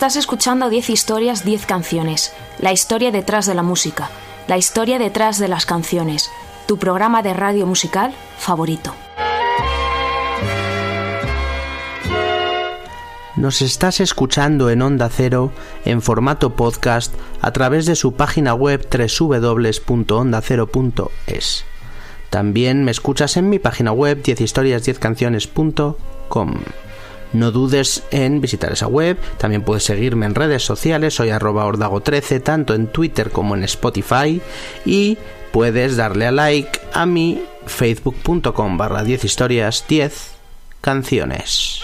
Estás escuchando 10 historias, 10 canciones. La historia detrás de la música. La historia detrás de las canciones. Tu programa de radio musical favorito. Nos estás escuchando en Onda Cero en formato podcast a través de su página web www.ondacero.es. También me escuchas en mi página web 10historias10canciones.com. No dudes en visitar esa web, también puedes seguirme en redes sociales, soy arroba ordago13, tanto en Twitter como en Spotify, y puedes darle a like a mi facebook.com barra 10 historias 10 canciones.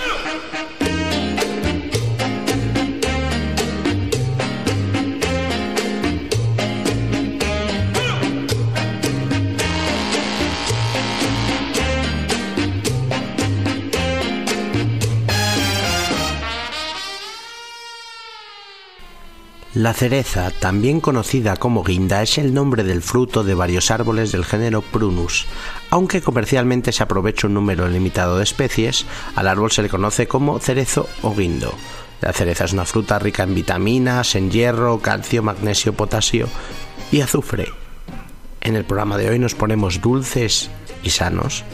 La cereza, también conocida como guinda, es el nombre del fruto de varios árboles del género Prunus. Aunque comercialmente se aprovecha un número limitado de especies, al árbol se le conoce como cerezo o guindo. La cereza es una fruta rica en vitaminas, en hierro, calcio, magnesio, potasio y azufre. En el programa de hoy nos ponemos dulces y sanos.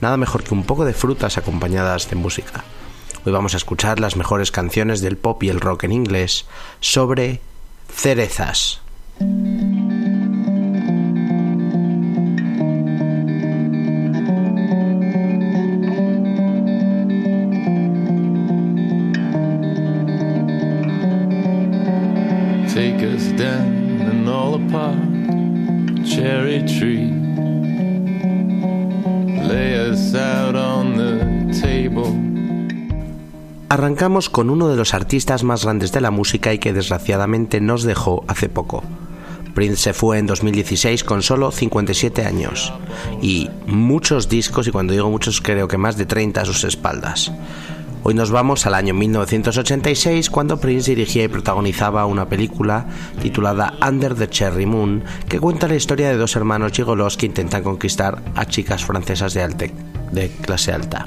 Nada mejor que un poco de frutas acompañadas de música. Hoy vamos a escuchar las mejores canciones del pop y el rock en inglés sobre cerezas. Arrancamos con uno de los artistas más grandes de la música y que desgraciadamente nos dejó hace poco. Prince se fue en 2016 con solo 57 años y muchos discos, y cuando digo muchos creo que más de 30 a sus espaldas. Hoy nos vamos al año 1986 cuando Prince dirigía y protagonizaba una película titulada Under the Cherry Moon que cuenta la historia de dos hermanos gigolos que intentan conquistar a chicas francesas de, alte, de clase alta.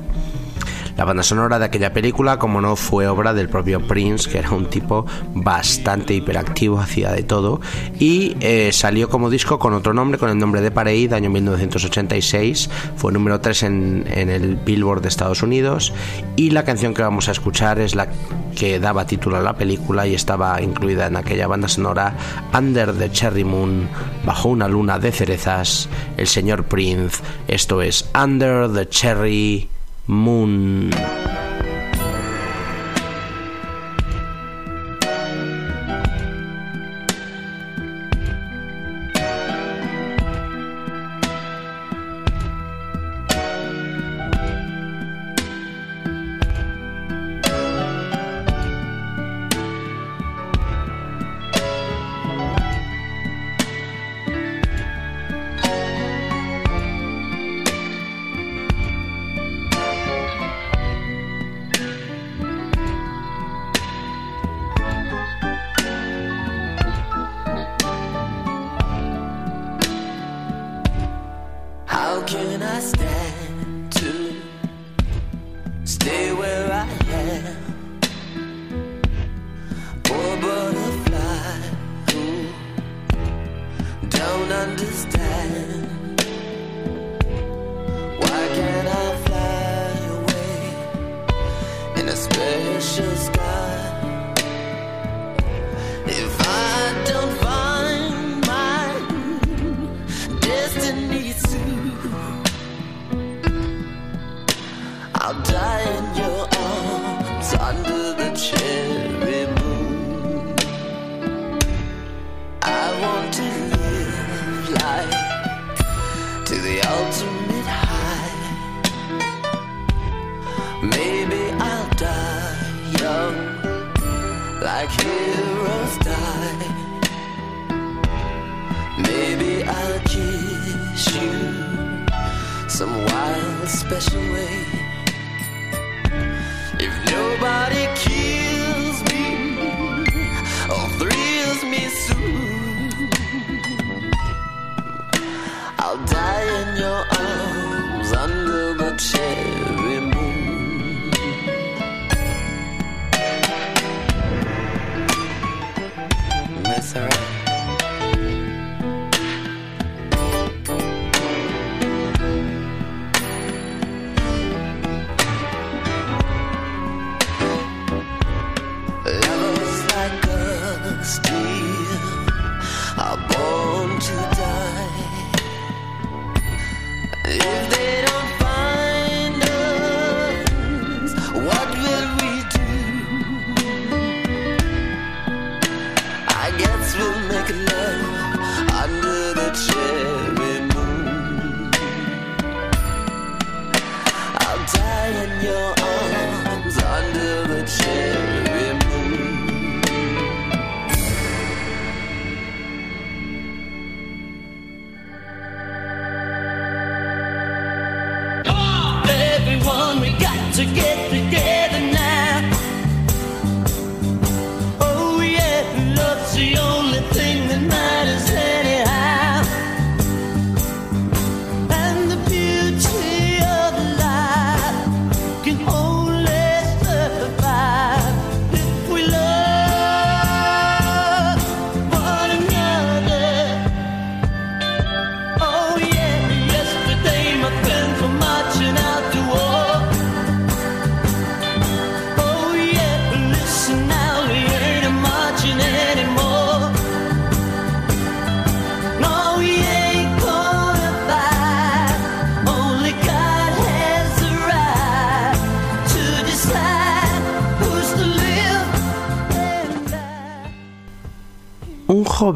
La banda sonora de aquella película, como no, fue obra del propio Prince, que era un tipo bastante hiperactivo, hacía de todo, y eh, salió como disco con otro nombre, con el nombre de Parade, año 1986, fue número 3 en, en el Billboard de Estados Unidos, y la canción que vamos a escuchar es la que daba título a la película y estaba incluida en aquella banda sonora Under the Cherry Moon, bajo una luna de cerezas, el señor Prince, esto es Under the Cherry Moon.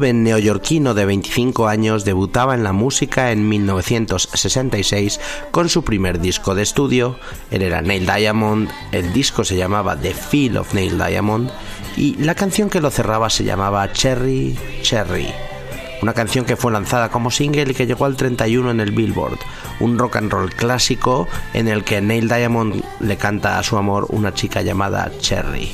joven neoyorquino de 25 años debutaba en la música en 1966 con su primer disco de estudio. Él era Neil Diamond, el disco se llamaba The Feel of Neil Diamond y la canción que lo cerraba se llamaba Cherry Cherry. Una canción que fue lanzada como single y que llegó al 31 en el Billboard, un rock and roll clásico en el que Neil Diamond le canta a su amor una chica llamada Cherry.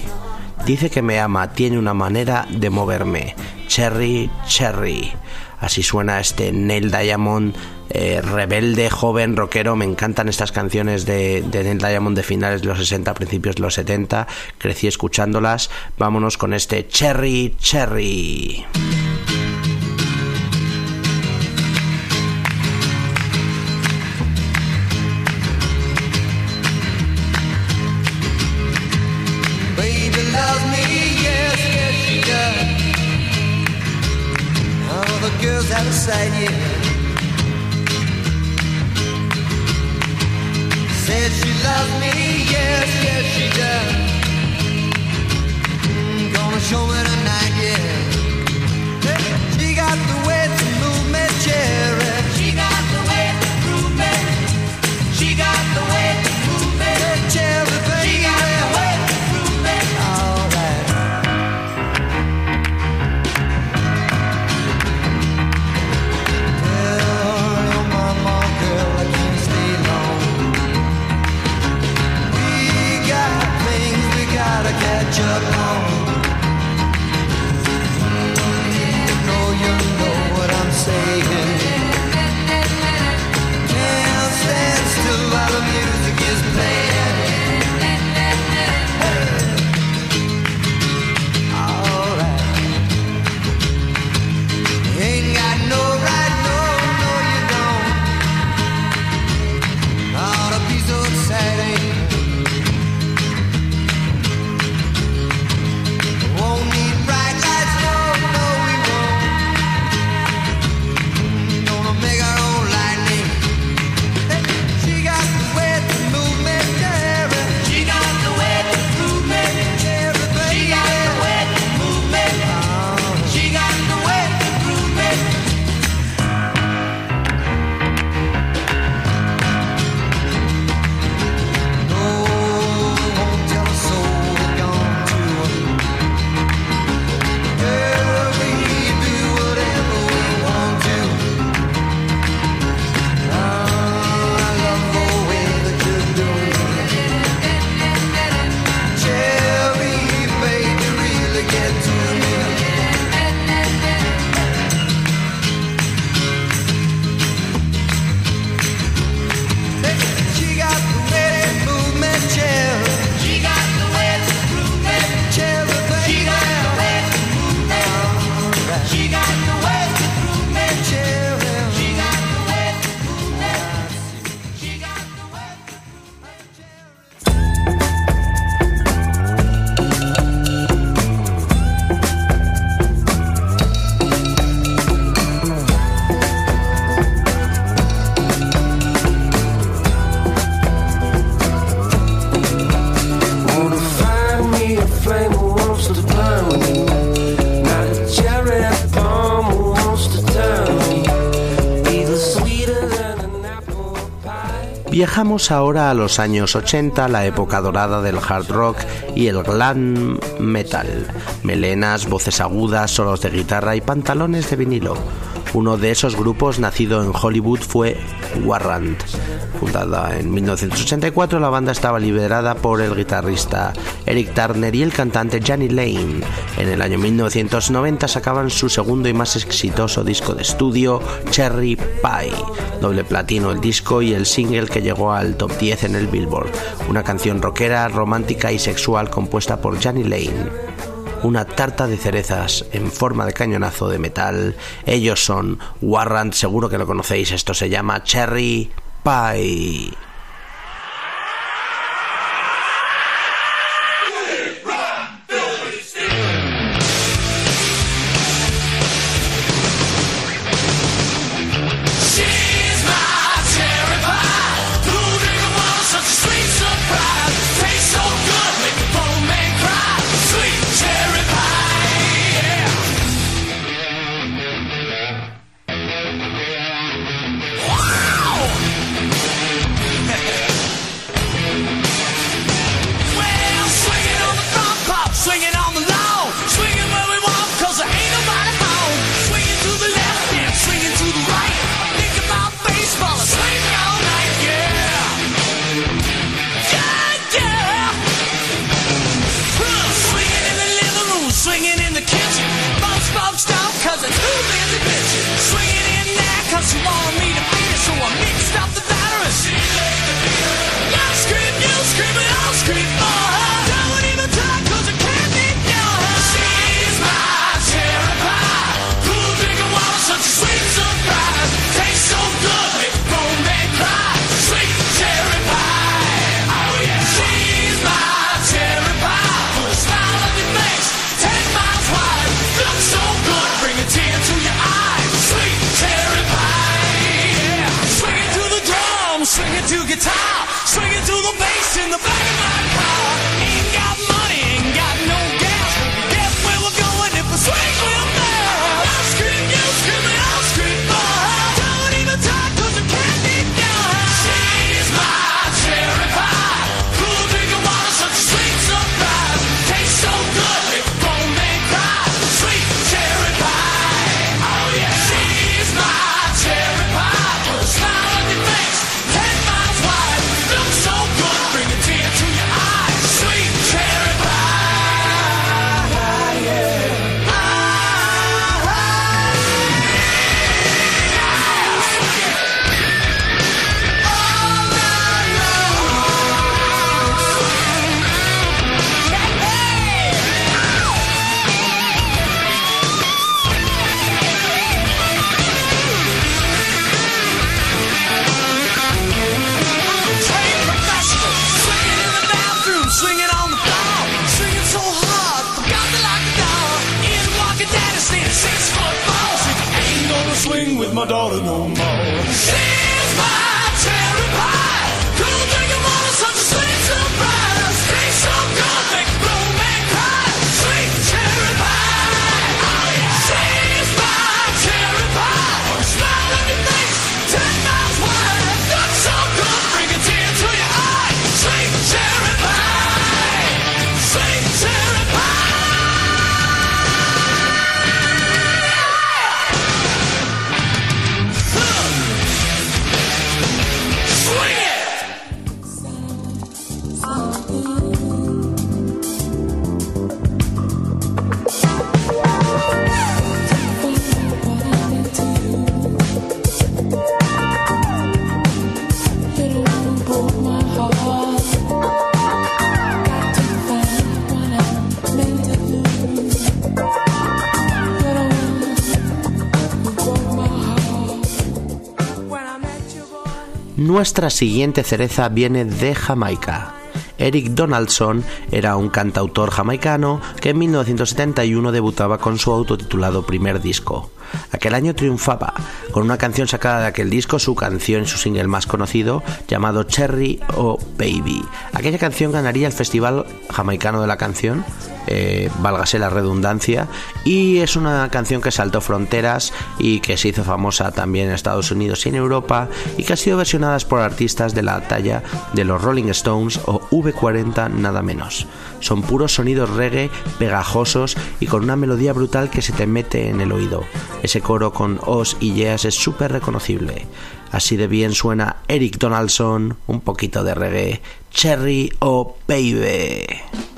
Dice que me ama, tiene una manera de moverme. Cherry Cherry. Así suena este Neil Diamond, eh, rebelde, joven, rockero. Me encantan estas canciones de, de, Neil Diamond de finales de los 60, principios de los 70. Crecí escuchándolas. Vámonos con este Cherry Cherry. Yeah. Viajamos ahora a los años 80, la época dorada del hard rock y el glam metal. Melenas, voces agudas, solos de guitarra y pantalones de vinilo uno de esos grupos nacido en Hollywood fue Warrant. Fundada en 1984, la banda estaba liderada por el guitarrista Eric Turner y el cantante Johnny Lane. En el año 1990 sacaban su segundo y más exitoso disco de estudio, Cherry Pie. Doble platino el disco y el single que llegó al top 10 en el Billboard. Una canción rockera, romántica y sexual compuesta por Johnny Lane una tarta de cerezas en forma de cañonazo de metal. Ellos son Warrant, seguro que lo conocéis, esto se llama Cherry Pie. swing with my daughter no more. Nuestra siguiente cereza viene de Jamaica. Eric Donaldson era un cantautor jamaicano que en 1971 debutaba con su autotitulado primer disco. Aquel año triunfaba con una canción sacada de aquel disco, su canción, y su single más conocido, llamado Cherry o Baby. Aquella canción ganaría el Festival Jamaicano de la Canción eh, válgase la redundancia, y es una canción que saltó fronteras y que se hizo famosa también en Estados Unidos y en Europa, y que ha sido versionada por artistas de la talla de los Rolling Stones o V40 nada menos. Son puros sonidos reggae, pegajosos y con una melodía brutal que se te mete en el oído. Ese coro con os y yeas es súper reconocible. Así de bien suena Eric Donaldson, un poquito de reggae, Cherry o oh Baby.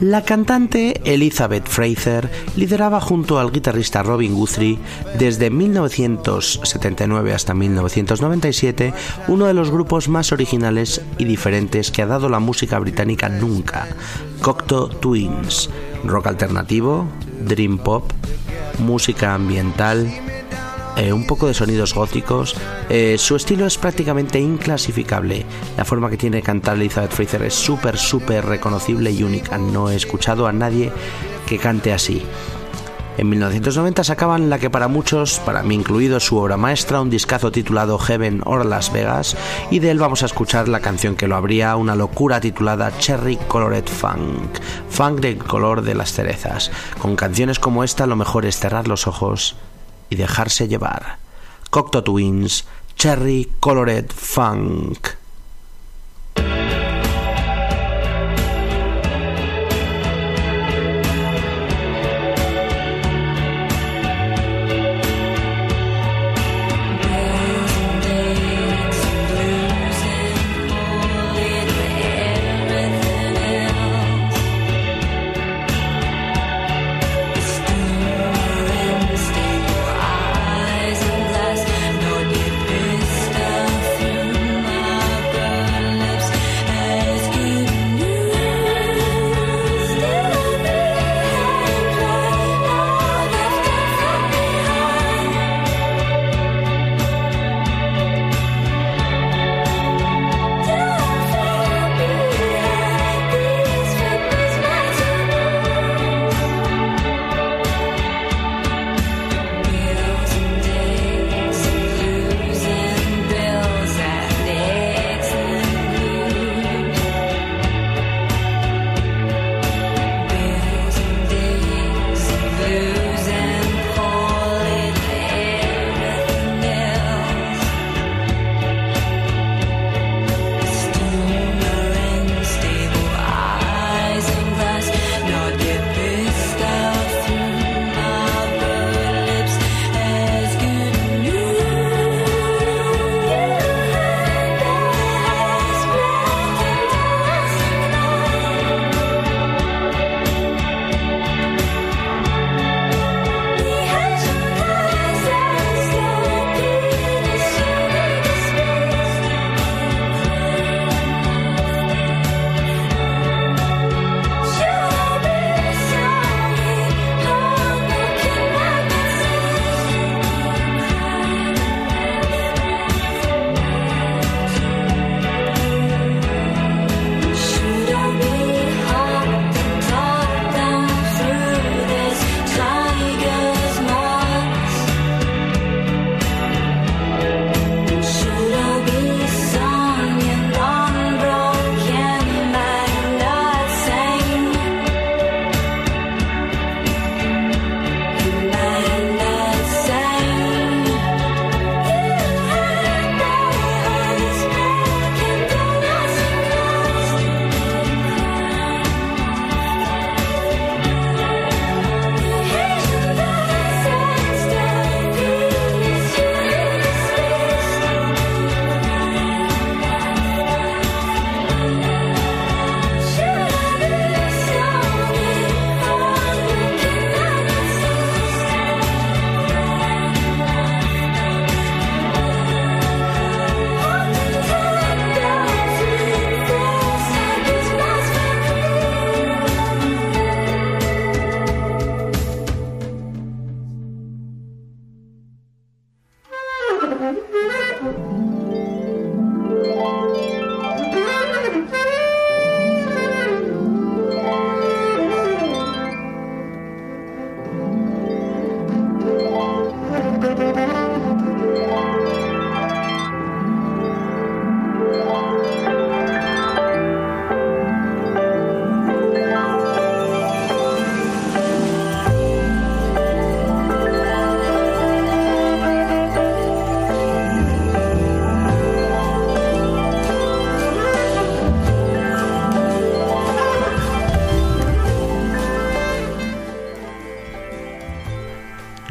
La cantante Elizabeth Fraser lideraba junto al guitarrista Robin Guthrie desde 1979 hasta 1997 uno de los grupos más originales y diferentes que ha dado la música británica nunca, Cocteau Twins, rock alternativo, dream pop, música ambiental, eh, un poco de sonidos góticos. Eh, su estilo es prácticamente inclasificable. La forma que tiene de cantar Elizabeth Fraser es súper, súper reconocible y única. No he escuchado a nadie que cante así. En 1990 sacaban la que para muchos, para mí incluido, su obra maestra, un discazo titulado Heaven or Las Vegas, y de él vamos a escuchar la canción que lo abría, una locura titulada Cherry Colored Funk, funk del color de las cerezas. Con canciones como esta lo mejor es cerrar los ojos y dejarse llevar. Cocteau Twins, Cherry Colored Funk.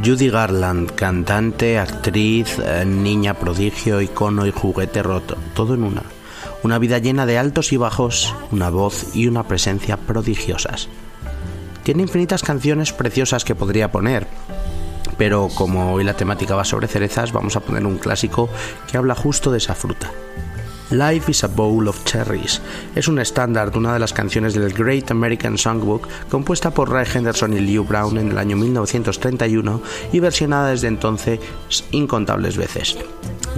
Judy Garland, cantante, actriz, eh, niña prodigio, icono y juguete roto, todo en una. Una vida llena de altos y bajos, una voz y una presencia prodigiosas. Tiene infinitas canciones preciosas que podría poner, pero como hoy la temática va sobre cerezas, vamos a poner un clásico que habla justo de esa fruta. Life is a Bowl of Cherries es un estándar de una de las canciones del Great American Songbook compuesta por Ray Henderson y Lew Brown en el año 1931 y versionada desde entonces incontables veces.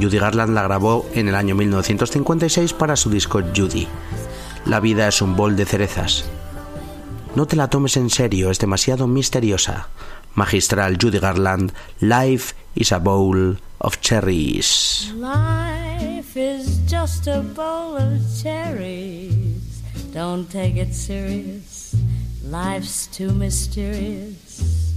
Judy Garland la grabó en el año 1956 para su disco Judy. La vida es un bol de cerezas. No te la tomes en serio, es demasiado misteriosa. Magistral Judy Garland, Life is a Bowl of Cherries. Is just a bowl of cherries. Don't take it serious. Life's too mysterious.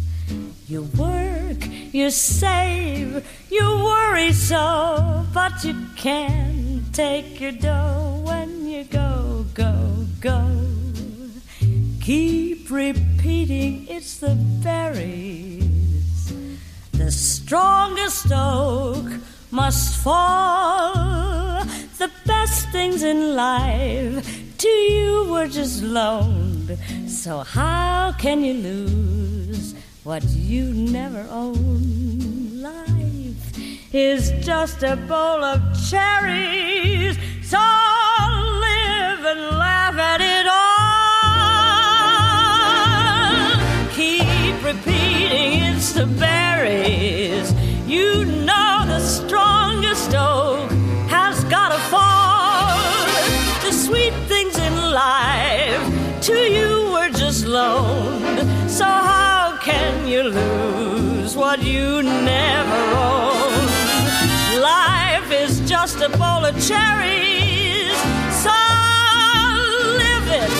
You work, you save, you worry so, but you can't take your dough when you go, go, go. Keep repeating it's the berries. The strongest oak must fall. The best things in life to you were just loaned. So how can you lose what you never owned? Life is just a bowl of cherries. So live and laugh at it all. Keep repeating it's the berries. You know the has gotta fall. The sweet things in life to you were just loaned. So how can you lose what you never owned? Life is just a bowl of cherries. So live it,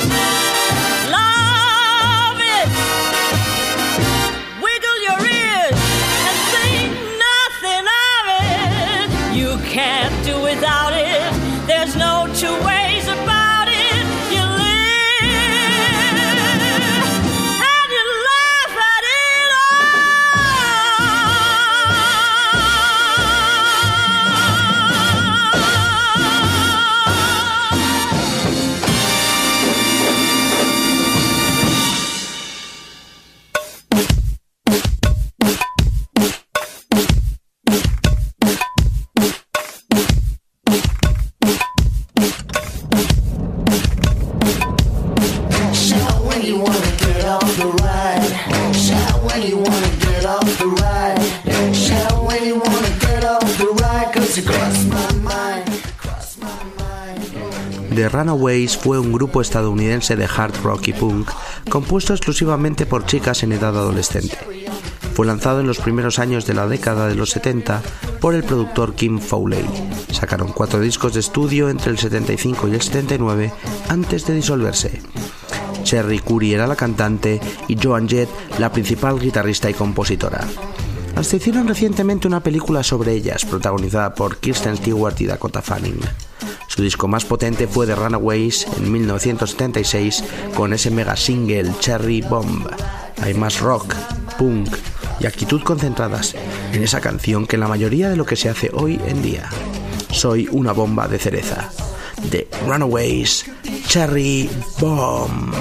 do without The Runaways fue un grupo estadounidense de hard rock y punk compuesto exclusivamente por chicas en edad adolescente. Fue lanzado en los primeros años de la década de los 70 por el productor Kim Fowley. Sacaron cuatro discos de estudio entre el 75 y el 79 antes de disolverse. Cherry Curry era la cantante y Joan Jett la principal guitarrista y compositora. Hasta hicieron recientemente una película sobre ellas, protagonizada por Kirsten Stewart y Dakota Fanning. Su disco más potente fue The Runaways en 1976 con ese mega single Cherry Bomb. Hay más rock, punk y actitud concentradas en esa canción que en la mayoría de lo que se hace hoy en día. Soy una bomba de cereza. The Runaways Cherry Bomb.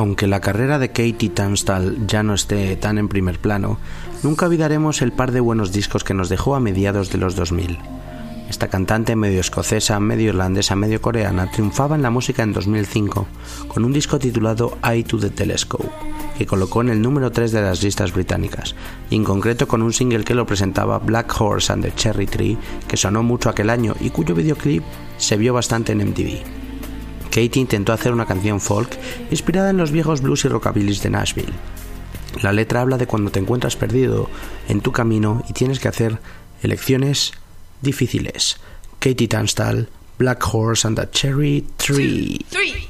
Aunque la carrera de Katie Tunstall ya no esté tan en primer plano, nunca olvidaremos el par de buenos discos que nos dejó a mediados de los 2000. Esta cantante medio escocesa, medio irlandesa, medio coreana triunfaba en la música en 2005 con un disco titulado Eye to the Telescope, que colocó en el número 3 de las listas británicas, y en concreto con un single que lo presentaba Black Horse and the Cherry Tree, que sonó mucho aquel año y cuyo videoclip se vio bastante en MTV. Katie intentó hacer una canción folk inspirada en los viejos blues y rockabillys de Nashville. La letra habla de cuando te encuentras perdido en tu camino y tienes que hacer elecciones difíciles. Katie Tunstall, Black Horse and the Cherry Tree. Three,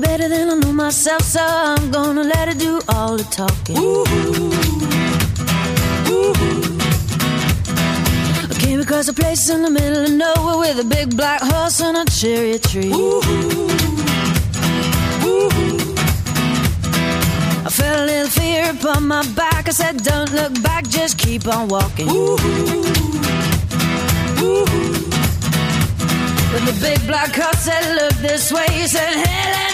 better than myself, so I'm gonna let it do all the talking. I came across a place in the middle of nowhere with a big black horse and a cherry tree. I felt a little fear upon my back. I said, Don't look back, just keep on walking. But the big black horse said, Look this way. He said, Hey,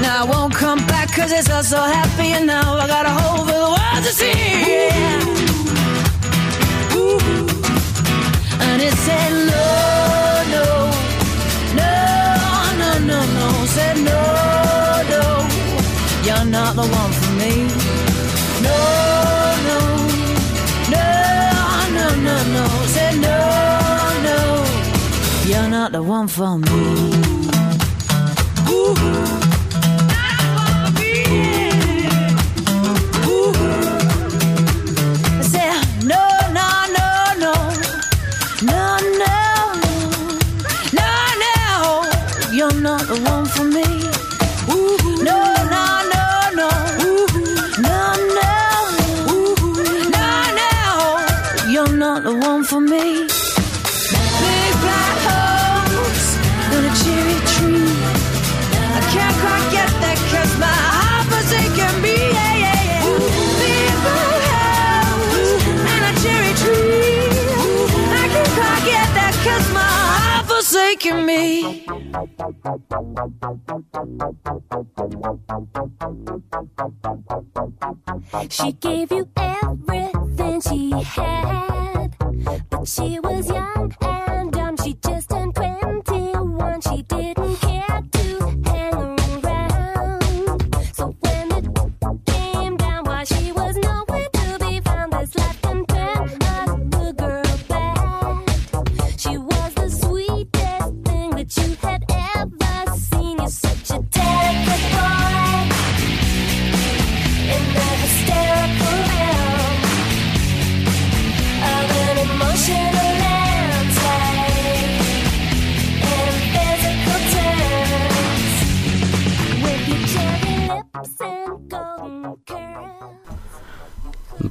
Now I won't come back cause it's all so happy and now I got a hole for the world to see. And it said no, no, no, no, no, no. Said no, no, you're not the one for me. No, no, no, no, no, no. Said no, no, you're not the one for me. Ooh. Forsaken me. She gave you everything she had, but she was young and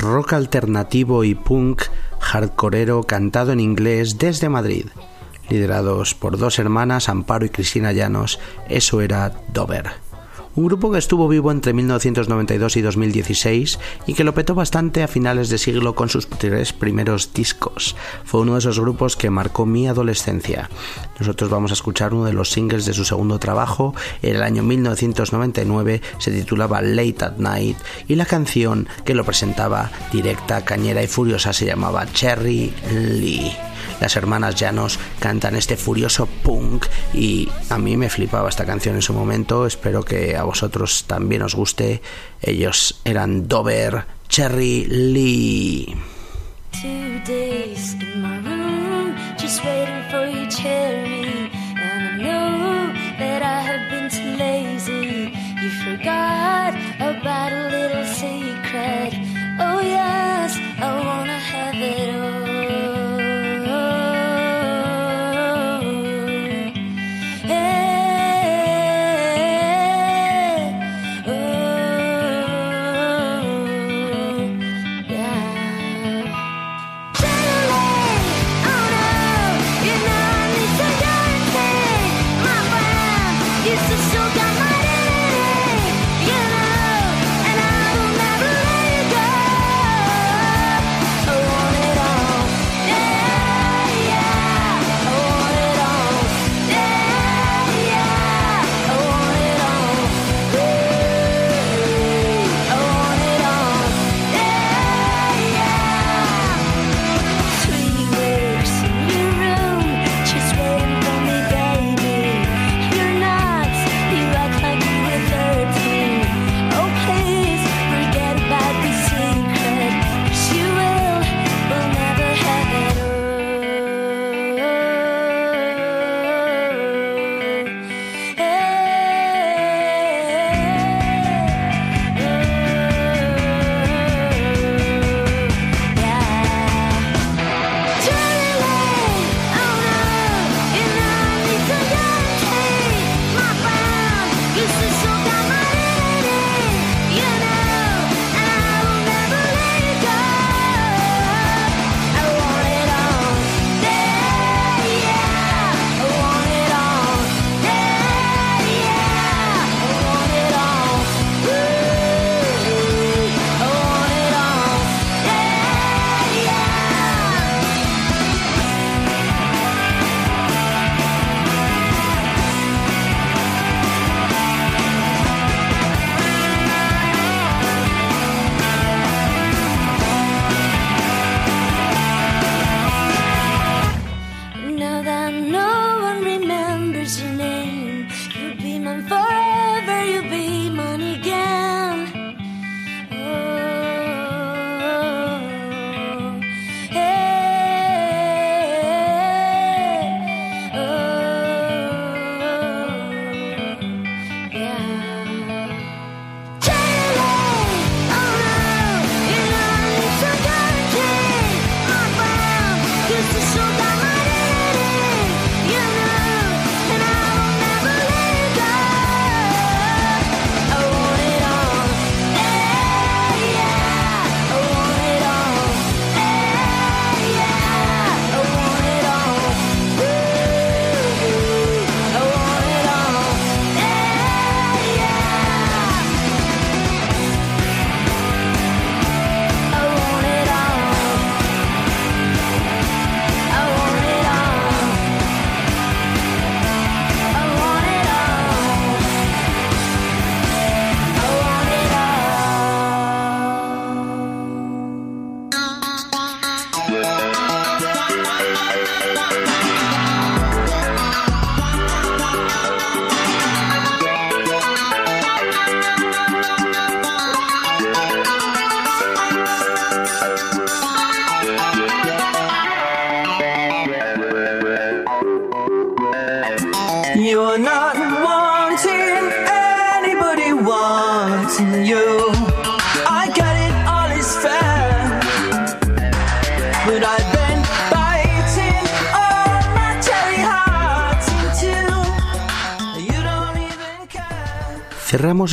Rock alternativo y punk hardcoreero cantado en inglés desde Madrid. Liderados por dos hermanas, Amparo y Cristina Llanos, eso era Dover. Un grupo que estuvo vivo entre 1992 y 2016 y que lo petó bastante a finales de siglo con sus tres primeros discos. Fue uno de esos grupos que marcó mi adolescencia. Nosotros vamos a escuchar uno de los singles de su segundo trabajo. En el año 1999 se titulaba Late at Night y la canción que lo presentaba directa, cañera y furiosa se llamaba Cherry Lee. Las hermanas Llanos cantan este furioso punk y a mí me flipaba esta canción en su momento. Espero que a vosotros también os guste. Ellos eran Dover, Cherry Lee.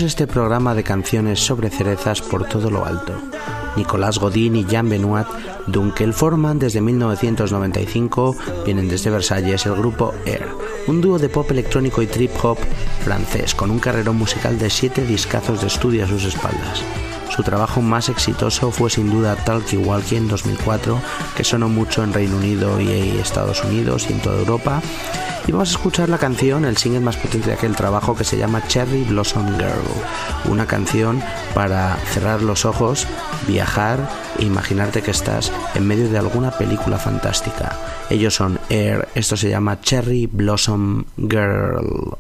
Este programa de canciones sobre cerezas por todo lo alto. Nicolás Godin y Jean Benoit Dunkel forman desde 1995, vienen desde Versalles, el grupo Air, un dúo de pop electrónico y trip hop francés con un carrerón musical de siete discazos de estudio a sus espaldas. Su trabajo más exitoso fue sin duda Talkie Walkie en 2004, que sonó mucho en Reino Unido y Estados Unidos y en toda Europa. Y vamos a escuchar la canción, el single más potente de aquel trabajo que se llama Cherry Blossom Girl. Una canción para cerrar los ojos, viajar e imaginarte que estás en medio de alguna película fantástica. Ellos son Air, esto se llama Cherry Blossom Girl.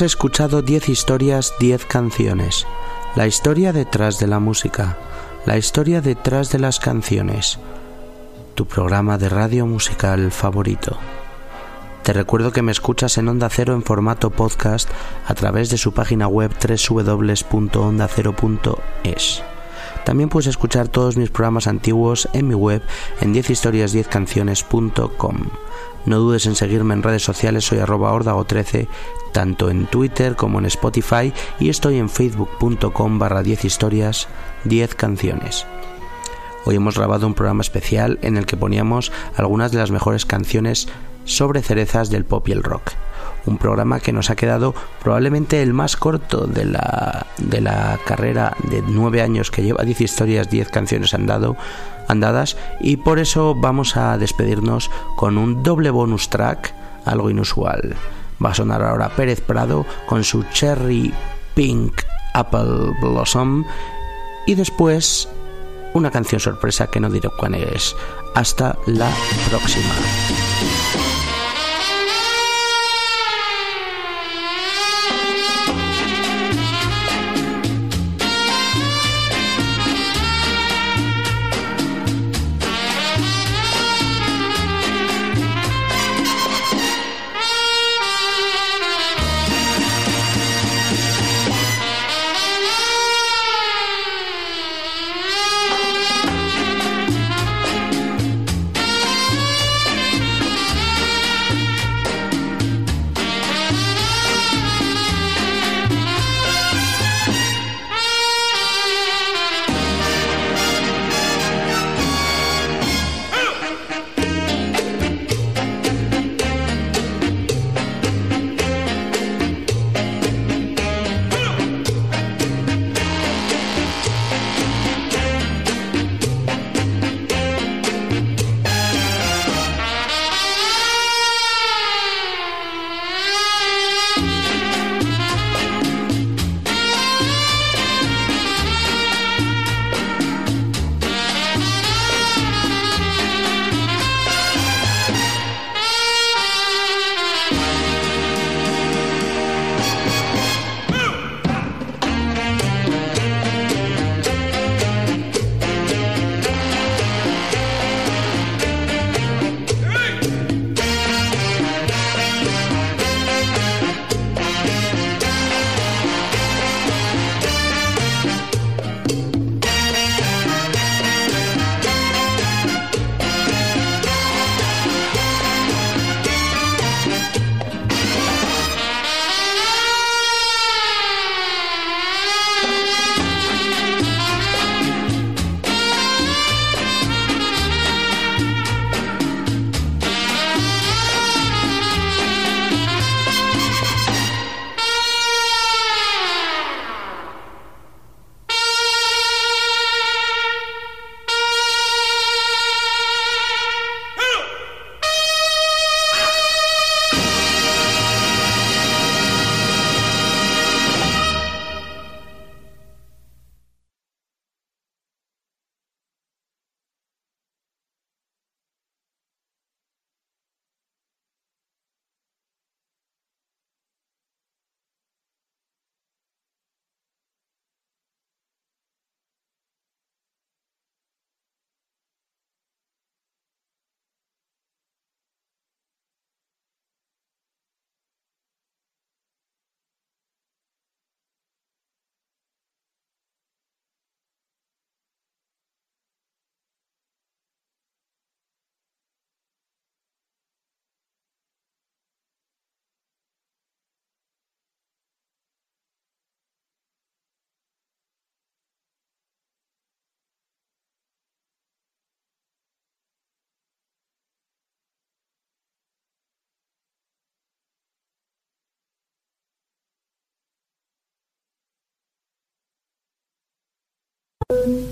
Escuchado 10 historias, 10 canciones. La historia detrás de la música. La historia detrás de las canciones. Tu programa de radio musical favorito. Te recuerdo que me escuchas en Onda Cero en formato podcast a través de su página web www.ondacero.es. También puedes escuchar todos mis programas antiguos en mi web en 10historias10canciones.com. No dudes en seguirme en redes sociales, soy arroba ordago13, tanto en Twitter como en Spotify y estoy en facebook.com barra 10 historias, 10 canciones. Hoy hemos grabado un programa especial en el que poníamos algunas de las mejores canciones sobre cerezas del pop y el rock. Un programa que nos ha quedado probablemente el más corto de la, de la carrera de nueve años que lleva 10 historias, 10 canciones andado, andadas y por eso vamos a despedirnos con un doble bonus track, algo inusual. Va a sonar ahora Pérez Prado con su Cherry Pink Apple Blossom y después una canción sorpresa que no diré cuál es. Hasta la próxima. You.